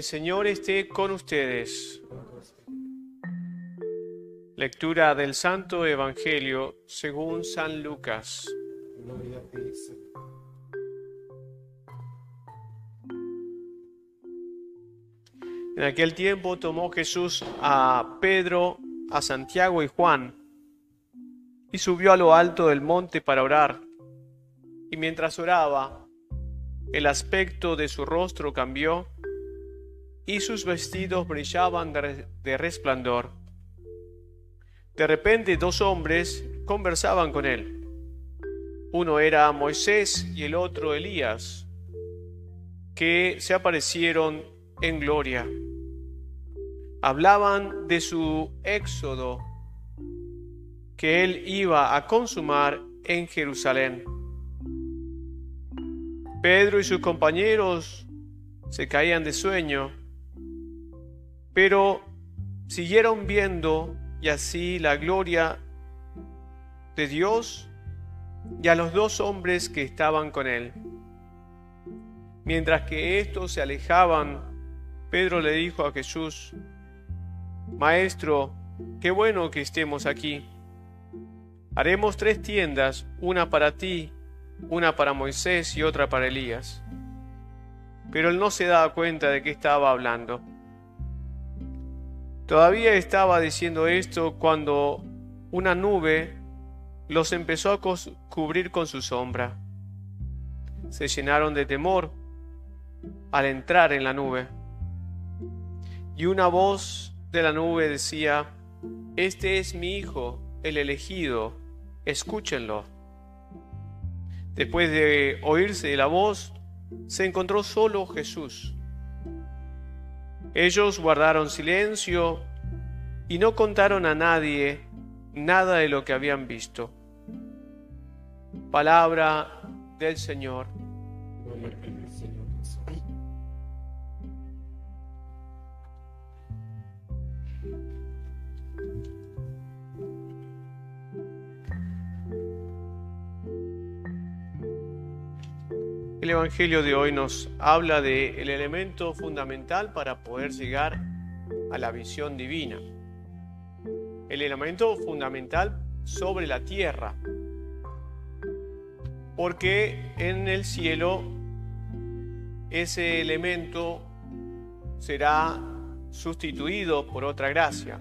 El Señor esté con ustedes. Lectura del Santo Evangelio según San Lucas. En aquel tiempo tomó Jesús a Pedro, a Santiago y Juan y subió a lo alto del monte para orar. Y mientras oraba, el aspecto de su rostro cambió y sus vestidos brillaban de resplandor. De repente dos hombres conversaban con él. Uno era Moisés y el otro Elías, que se aparecieron en gloria. Hablaban de su éxodo que él iba a consumar en Jerusalén. Pedro y sus compañeros se caían de sueño, pero siguieron viendo y así la gloria de Dios y a los dos hombres que estaban con él. Mientras que estos se alejaban, Pedro le dijo a Jesús, Maestro, qué bueno que estemos aquí. Haremos tres tiendas, una para ti, una para Moisés y otra para Elías. Pero él no se daba cuenta de que estaba hablando. Todavía estaba diciendo esto cuando una nube los empezó a cubrir con su sombra. Se llenaron de temor al entrar en la nube. Y una voz de la nube decía, Este es mi Hijo, el elegido, escúchenlo. Después de oírse la voz, se encontró solo Jesús. Ellos guardaron silencio y no contaron a nadie nada de lo que habían visto. Palabra del Señor. El Evangelio de hoy nos habla del el elemento fundamental para poder llegar a la visión divina. El elemento fundamental sobre la tierra. Porque en el cielo ese elemento será sustituido por otra gracia.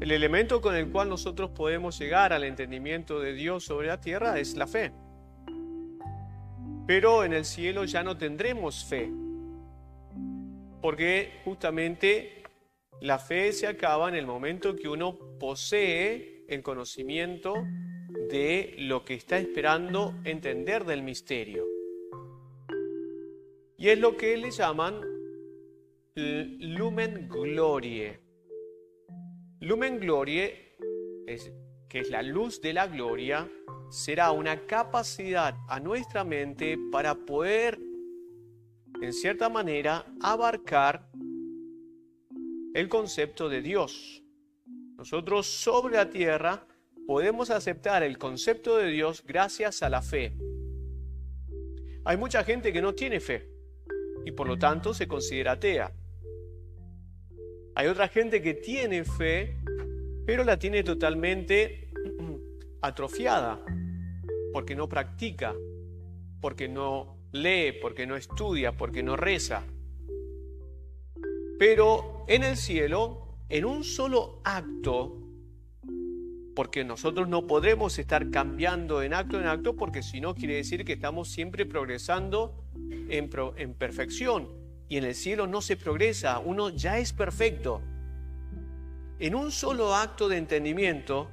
El elemento con el cual nosotros podemos llegar al entendimiento de Dios sobre la tierra es la fe. Pero en el cielo ya no tendremos fe, porque justamente la fe se acaba en el momento que uno posee el conocimiento de lo que está esperando entender del misterio. Y es lo que le llaman lumen glorie. Lumen glorie, es, que es la luz de la gloria, será una capacidad a nuestra mente para poder, en cierta manera, abarcar el concepto de Dios. Nosotros sobre la tierra podemos aceptar el concepto de Dios gracias a la fe. Hay mucha gente que no tiene fe y por lo tanto se considera atea. Hay otra gente que tiene fe, pero la tiene totalmente atrofiada, porque no practica, porque no lee, porque no estudia, porque no reza. Pero en el cielo, en un solo acto, porque nosotros no podremos estar cambiando en acto en acto, porque si no quiere decir que estamos siempre progresando en, en perfección. Y en el cielo no se progresa, uno ya es perfecto. En un solo acto de entendimiento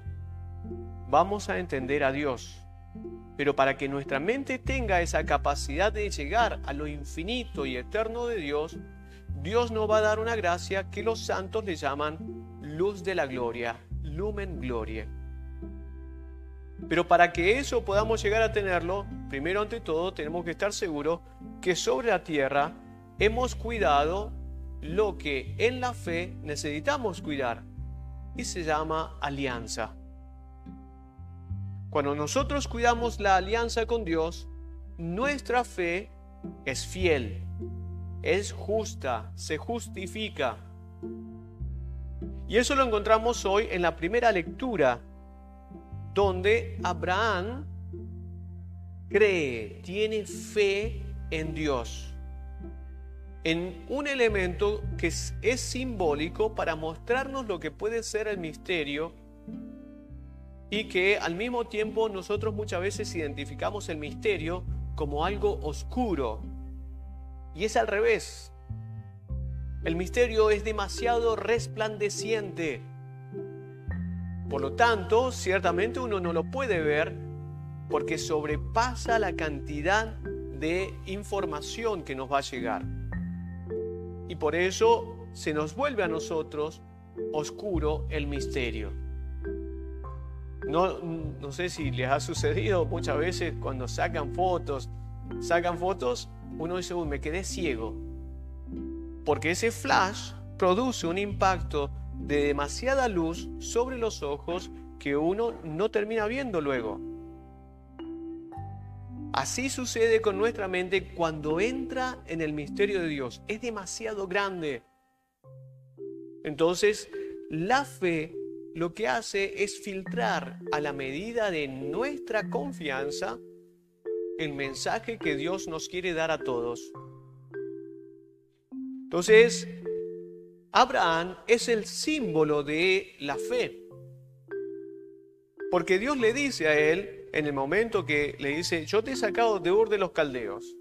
vamos a entender a Dios. Pero para que nuestra mente tenga esa capacidad de llegar a lo infinito y eterno de Dios, Dios nos va a dar una gracia que los santos le llaman luz de la gloria, lumen gloria. Pero para que eso podamos llegar a tenerlo, primero ante todo tenemos que estar seguros que sobre la tierra hemos cuidado lo que en la fe necesitamos cuidar y se llama alianza. Cuando nosotros cuidamos la alianza con Dios, nuestra fe es fiel, es justa, se justifica. Y eso lo encontramos hoy en la primera lectura, donde Abraham cree, tiene fe en Dios, en un elemento que es, simbólico para mostrarnos lo que puede ser el misterio y que al mismo tiempo nosotros muchas veces identificamos el misterio como algo oscuro. Y es al revés. El misterio es demasiado resplandeciente. Por lo tanto, ciertamente uno no lo puede ver porque sobrepasa la cantidad de información que nos va a llegar. Y por eso se nos vuelve a nosotros oscuro el misterio. No, no sé si les ha sucedido muchas veces cuando sacan fotos, sacan fotos, uno dice, uy, me quedé ciego. Porque ese flash produce un impacto de demasiada luz sobre los ojos que uno no termina viendo luego. Así sucede con nuestra mente cuando entra en el misterio de Dios. Es demasiado grande. Entonces, la fe lo que hace es filtrar a la medida de nuestra confianza el mensaje que Dios nos quiere dar a todos. Entonces, Abraham es el símbolo de la fe. Porque Dios le dice a él, en el momento que le dice, yo te he sacado de Ur de los Caldeos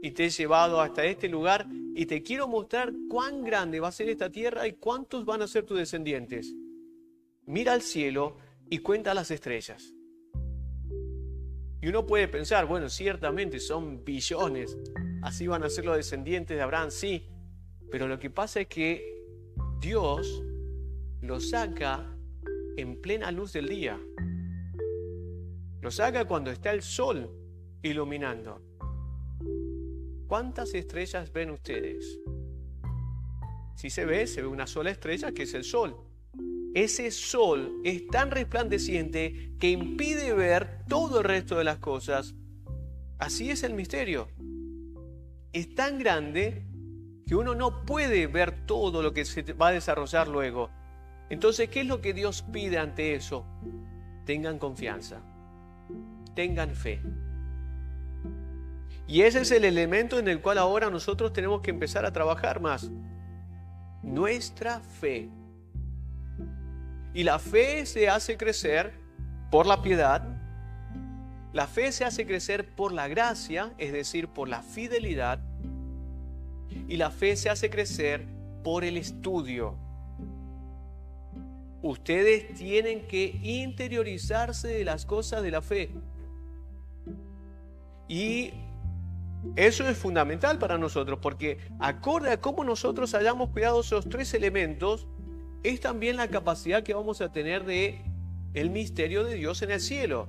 y te he llevado hasta este lugar y te quiero mostrar cuán grande va a ser esta tierra y cuántos van a ser tus descendientes. Mira al cielo y cuenta las estrellas. Y uno puede pensar, bueno, ciertamente son billones, así van a ser los descendientes de Abraham, sí, pero lo que pasa es que Dios lo saca en plena luz del día. Lo saca cuando está el sol iluminando. ¿Cuántas estrellas ven ustedes? Si se ve, se ve una sola estrella que es el sol. Ese sol es tan resplandeciente que impide ver todo el resto de las cosas. Así es el misterio. Es tan grande que uno no puede ver todo lo que se va a desarrollar luego. Entonces, ¿qué es lo que Dios pide ante eso? Tengan confianza tengan fe. Y ese es el elemento en el cual ahora nosotros tenemos que empezar a trabajar más. Nuestra fe. Y la fe se hace crecer por la piedad. La fe se hace crecer por la gracia, es decir, por la fidelidad. Y la fe se hace crecer por el estudio. Ustedes tienen que interiorizarse de las cosas de la fe. Y eso es fundamental para nosotros, porque acorde a cómo nosotros hayamos cuidado esos tres elementos, es también la capacidad que vamos a tener de el misterio de Dios en el cielo.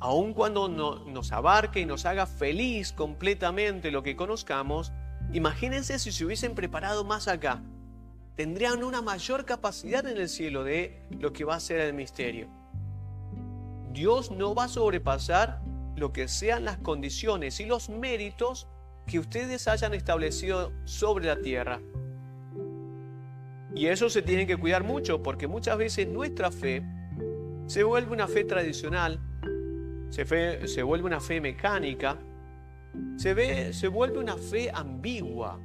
Aun cuando nos abarque y nos haga feliz completamente lo que conozcamos, imagínense si se hubiesen preparado más acá. Tendrían una mayor capacidad en el cielo de lo que va a ser el misterio. Dios no va a sobrepasar lo que sean las condiciones y los méritos que ustedes hayan establecido sobre la tierra. Y eso se tiene que cuidar mucho porque muchas veces nuestra fe se vuelve una fe tradicional, se, se vuelve una fe mecánica, se, ve, se vuelve una fe ambigua.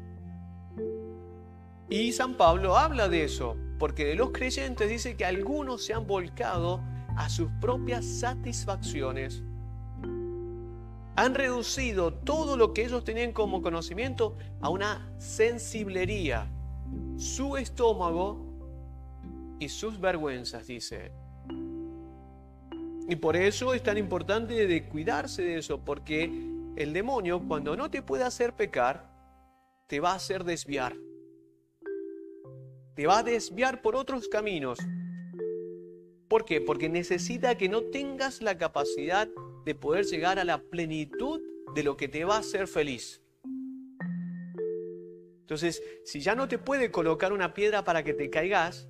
Y San Pablo habla de eso, porque de los creyentes dice que algunos se han volcado a sus propias satisfacciones han reducido todo lo que ellos tenían como conocimiento a una sensiblería. Su estómago y sus vergüenzas, dice Y por eso es tan importante de cuidarse de eso, porque el demonio cuando no te puede hacer pecar, te va a hacer desviar. Te va a desviar por otros caminos. ¿Por qué? Porque necesita que no tengas la capacidad de poder llegar a la plenitud de lo que te va a hacer feliz. Entonces, si ya no te puede colocar una piedra para que te caigas,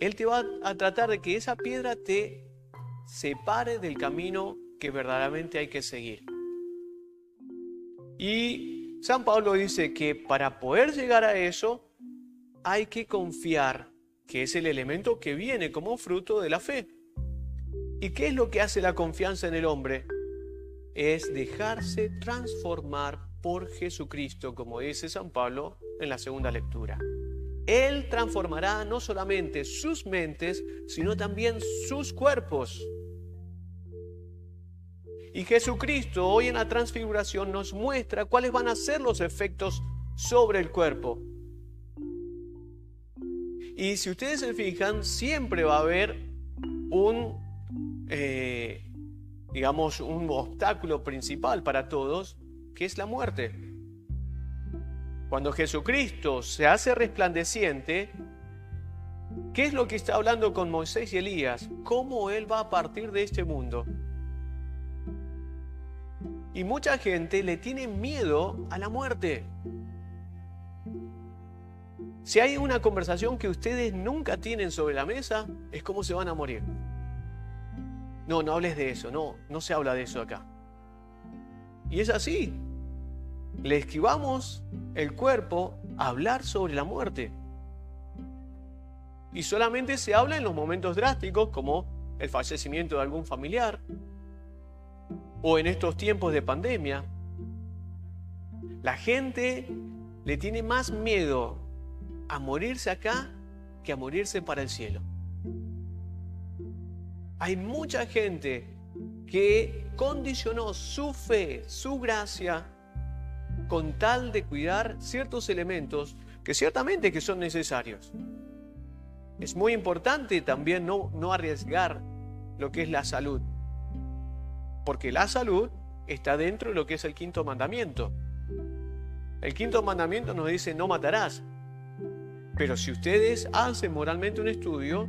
Él te va a tratar de que esa piedra te separe del camino que verdaderamente hay que seguir. Y San Pablo dice que para poder llegar a eso hay que confiar, que es el elemento que viene como fruto de la fe. ¿Y qué es lo que hace la confianza en el hombre? Es dejarse transformar por Jesucristo, como dice San Pablo en la segunda lectura. Él transformará no solamente sus mentes, sino también sus cuerpos. Y Jesucristo hoy en la transfiguración nos muestra cuáles van a ser los efectos sobre el cuerpo. Y si ustedes se fijan, siempre va a haber un, eh, digamos, un obstáculo principal para todos, que es la muerte. Cuando Jesucristo se hace resplandeciente, ¿qué es lo que está hablando con Moisés y Elías? ¿Cómo Él va a partir de este mundo? Y mucha gente le tiene miedo a la muerte. Si hay una conversación que ustedes nunca tienen sobre la mesa, es cómo se van a morir. No, no hables de eso, no, no se habla de eso acá. Y es así. Le esquivamos el cuerpo a hablar sobre la muerte. Y solamente se habla en los momentos drásticos como el fallecimiento de algún familiar o en estos tiempos de pandemia. La gente le tiene más miedo a morirse acá que a morirse para el cielo. Hay mucha gente que condicionó su fe, su gracia, con tal de cuidar ciertos elementos que ciertamente que son necesarios. Es muy importante también no, no arriesgar lo que es la salud, porque la salud está dentro de lo que es el quinto mandamiento. El quinto mandamiento nos dice no matarás, pero si ustedes hacen moralmente un estudio,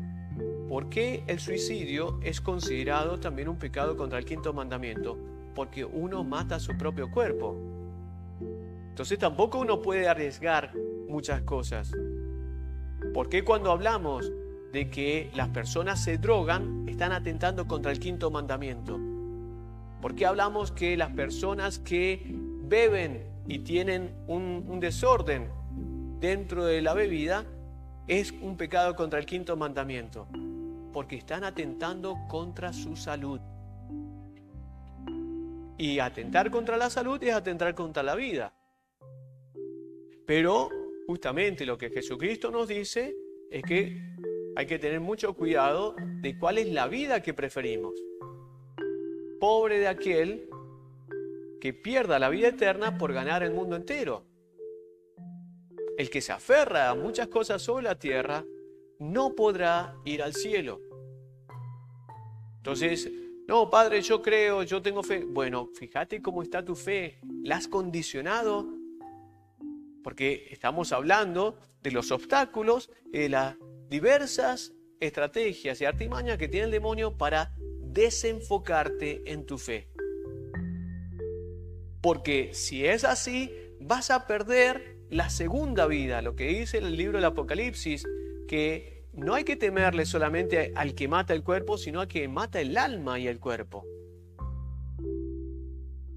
¿por qué el suicidio es considerado también un pecado contra el quinto mandamiento? Porque uno mata su propio cuerpo. Entonces tampoco uno puede arriesgar muchas cosas. Porque cuando hablamos de que las personas se drogan, están atentando contra el quinto mandamiento? ¿Por qué hablamos que las personas que beben y tienen un desorden dentro de la bebida es un pecado contra el quinto mandamiento? Porque están atentando contra su salud. Y atentar contra la salud es atentar contra la vida. Pero justamente lo que Jesucristo nos dice es que hay que tener mucho cuidado de cuál es la vida que preferimos. Pobre de aquel que pierda la vida eterna por ganar el mundo entero. El que se aferra a muchas cosas sobre la tierra no podrá ir al cielo. Entonces, no, Padre, yo creo, yo tengo fe. Bueno, fíjate cómo está tu fe. ¿La has condicionado porque estamos hablando de los obstáculos y de las diversas estrategias y artimañas que tiene el demonio para desenfocarte en tu fe. Porque si es así, vas a perder la segunda vida, lo que dice el libro del Apocalipsis, que no hay que temerle solamente al que mata el cuerpo, sino al que mata el alma y el cuerpo.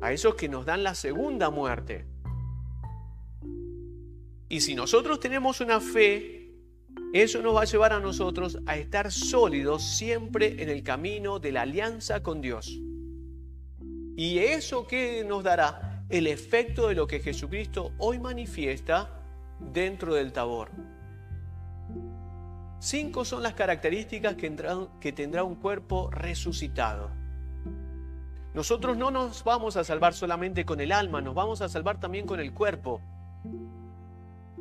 A esos que nos dan la segunda muerte. Y si nosotros tenemos una fe, eso nos va a llevar a nosotros a estar sólidos siempre en el camino de la alianza con Dios. Y eso que nos dará el efecto de lo que Jesucristo hoy manifiesta dentro del tabor. Cinco son las características que, que tendrá un cuerpo resucitado. Nosotros no nos vamos a salvar solamente con el alma, nos vamos a salvar también con el cuerpo.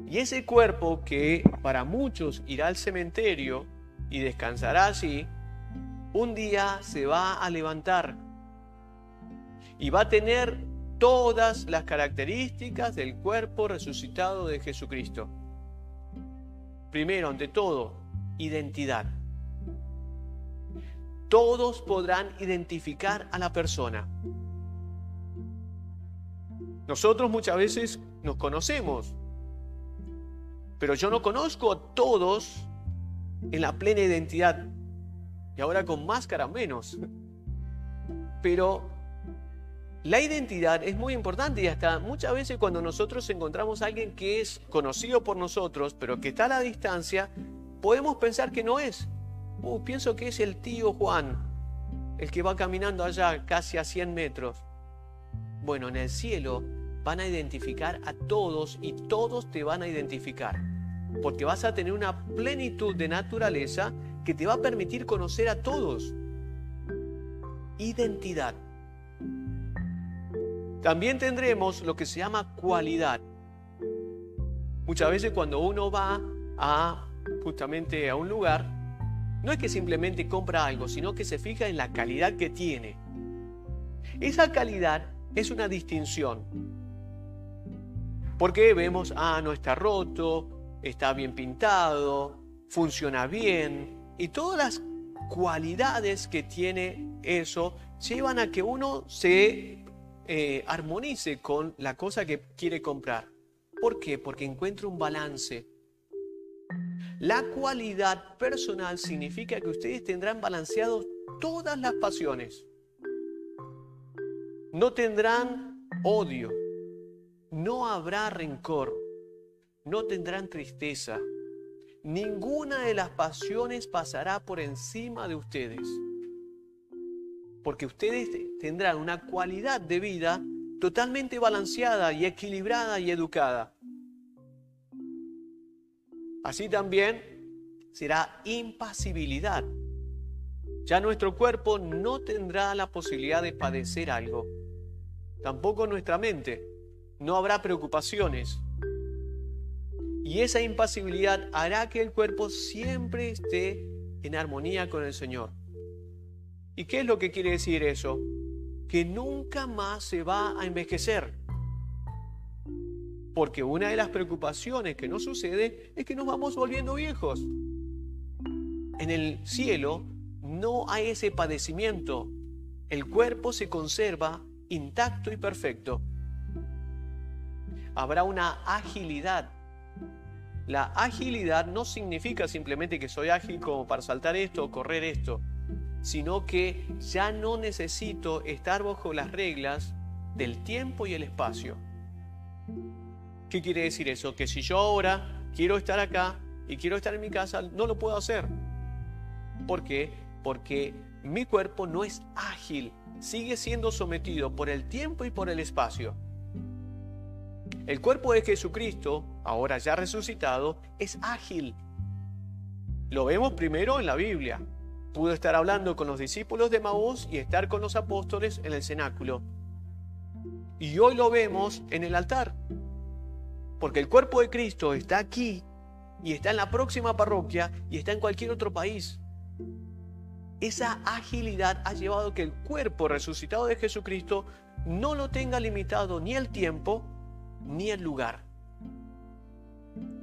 Y ese cuerpo que para muchos irá al cementerio y descansará allí, un día se va a levantar y va a tener todas las características del cuerpo resucitado de Jesucristo. Primero, ante todo, identidad. Todos podrán identificar a la persona. Nosotros muchas veces nos conocemos, pero yo no conozco a todos en la plena identidad. Y ahora con máscara menos. Pero La identidad es muy importante y hasta muchas veces cuando nosotros encontramos a alguien que es conocido por nosotros, pero que está a la distancia, podemos pensar que no es. Uh, pienso que es el tío Juan, el que va caminando allá casi a 100 metros. Bueno, en el cielo van a identificar a todos y todos te van a identificar, porque vas a tener una plenitud de naturaleza que te va a permitir conocer a todos. Identidad. También tendremos lo que se llama cualidad. Muchas veces cuando uno va a justamente a un lugar, no es que simplemente compra algo, sino que se fija en la calidad que tiene. Esa calidad es una distinción. Porque vemos, ah, no está roto, está bien pintado, funciona bien, y todas las cualidades que tiene eso llevan a que uno se eh, armonice con la cosa que quiere comprar. ¿Por qué? Porque encuentra un balance. La cualidad personal significa que ustedes tendrán balanceados todas las pasiones. No tendrán odio, no habrá rencor, no tendrán tristeza. Ninguna de las pasiones pasará por encima de ustedes porque ustedes tendrán una cualidad de vida totalmente balanceada y equilibrada y educada. Así también será impasibilidad. Ya nuestro cuerpo no tendrá la posibilidad de padecer algo. Tampoco nuestra mente. No habrá preocupaciones. Y esa impasibilidad hará que el cuerpo siempre esté en armonía con el Señor. ¿Y qué es lo que quiere decir eso? Que nunca más se va a envejecer. Porque una de las preocupaciones que nos sucede es que nos vamos volviendo viejos. En el cielo no hay ese padecimiento. El cuerpo se conserva intacto y perfecto. Habrá una agilidad. La agilidad no significa simplemente que soy ágil como para saltar esto o correr esto sino que ya no necesito estar bajo las reglas del tiempo y el espacio. ¿Qué quiere decir eso? Que si yo ahora quiero estar acá y quiero estar en mi casa, no lo puedo hacer. ¿Por qué? Porque mi cuerpo no es ágil, sigue siendo sometido por el tiempo y por el espacio. El cuerpo de Jesucristo, ahora ya resucitado, es ágil. Lo vemos primero en la Biblia pudo estar hablando con los discípulos de Maús y estar con los apóstoles en el cenáculo. Y hoy lo vemos en el altar, porque el cuerpo de Cristo está aquí y está en la próxima parroquia y está en cualquier otro país. Esa agilidad ha llevado que el cuerpo resucitado de Jesucristo no lo tenga limitado ni el tiempo ni el lugar.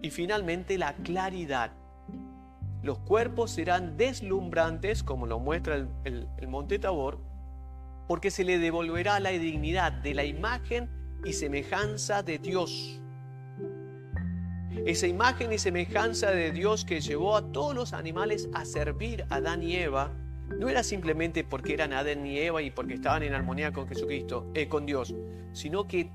Y finalmente la claridad los cuerpos serán deslumbrantes, como lo muestra el, monte Tabor, porque se le devolverá la dignidad de la imagen y semejanza de Dios. Esa imagen y semejanza de Dios que llevó a todos los animales a servir a Adán y Eva, no era simplemente porque eran Adán y Eva y porque estaban en armonía con Jesucristo, eh, con Dios, sino que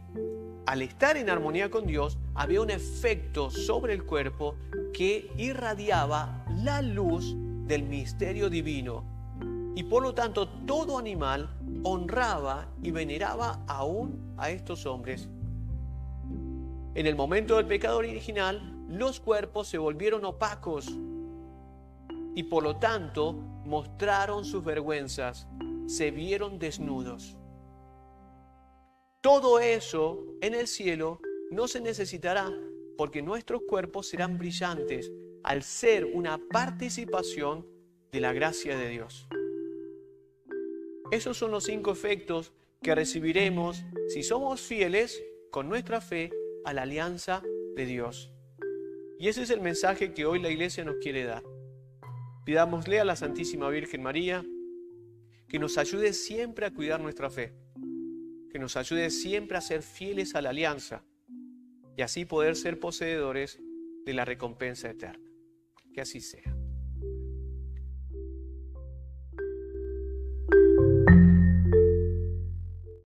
al estar en armonía con Dios, había un efecto sobre el cuerpo que irradiaba la luz del misterio divino. Y por lo tanto todo animal honraba y veneraba aún a estos hombres. En el momento del pecado original, los cuerpos se volvieron opacos y por lo tanto mostraron sus vergüenzas, se vieron desnudos. Todo eso en el cielo no se necesitará porque nuestros cuerpos serán brillantes al ser una participación de la gracia de Dios. Esos son los cinco efectos que recibiremos si somos fieles con nuestra fe a la alianza de Dios. Y ese es el mensaje que hoy la iglesia nos quiere dar. Pidámosle a la Santísima Virgen María que nos ayude siempre a cuidar nuestra fe que nos ayude siempre a ser fieles a la alianza y así poder ser poseedores de la recompensa eterna. Que así sea.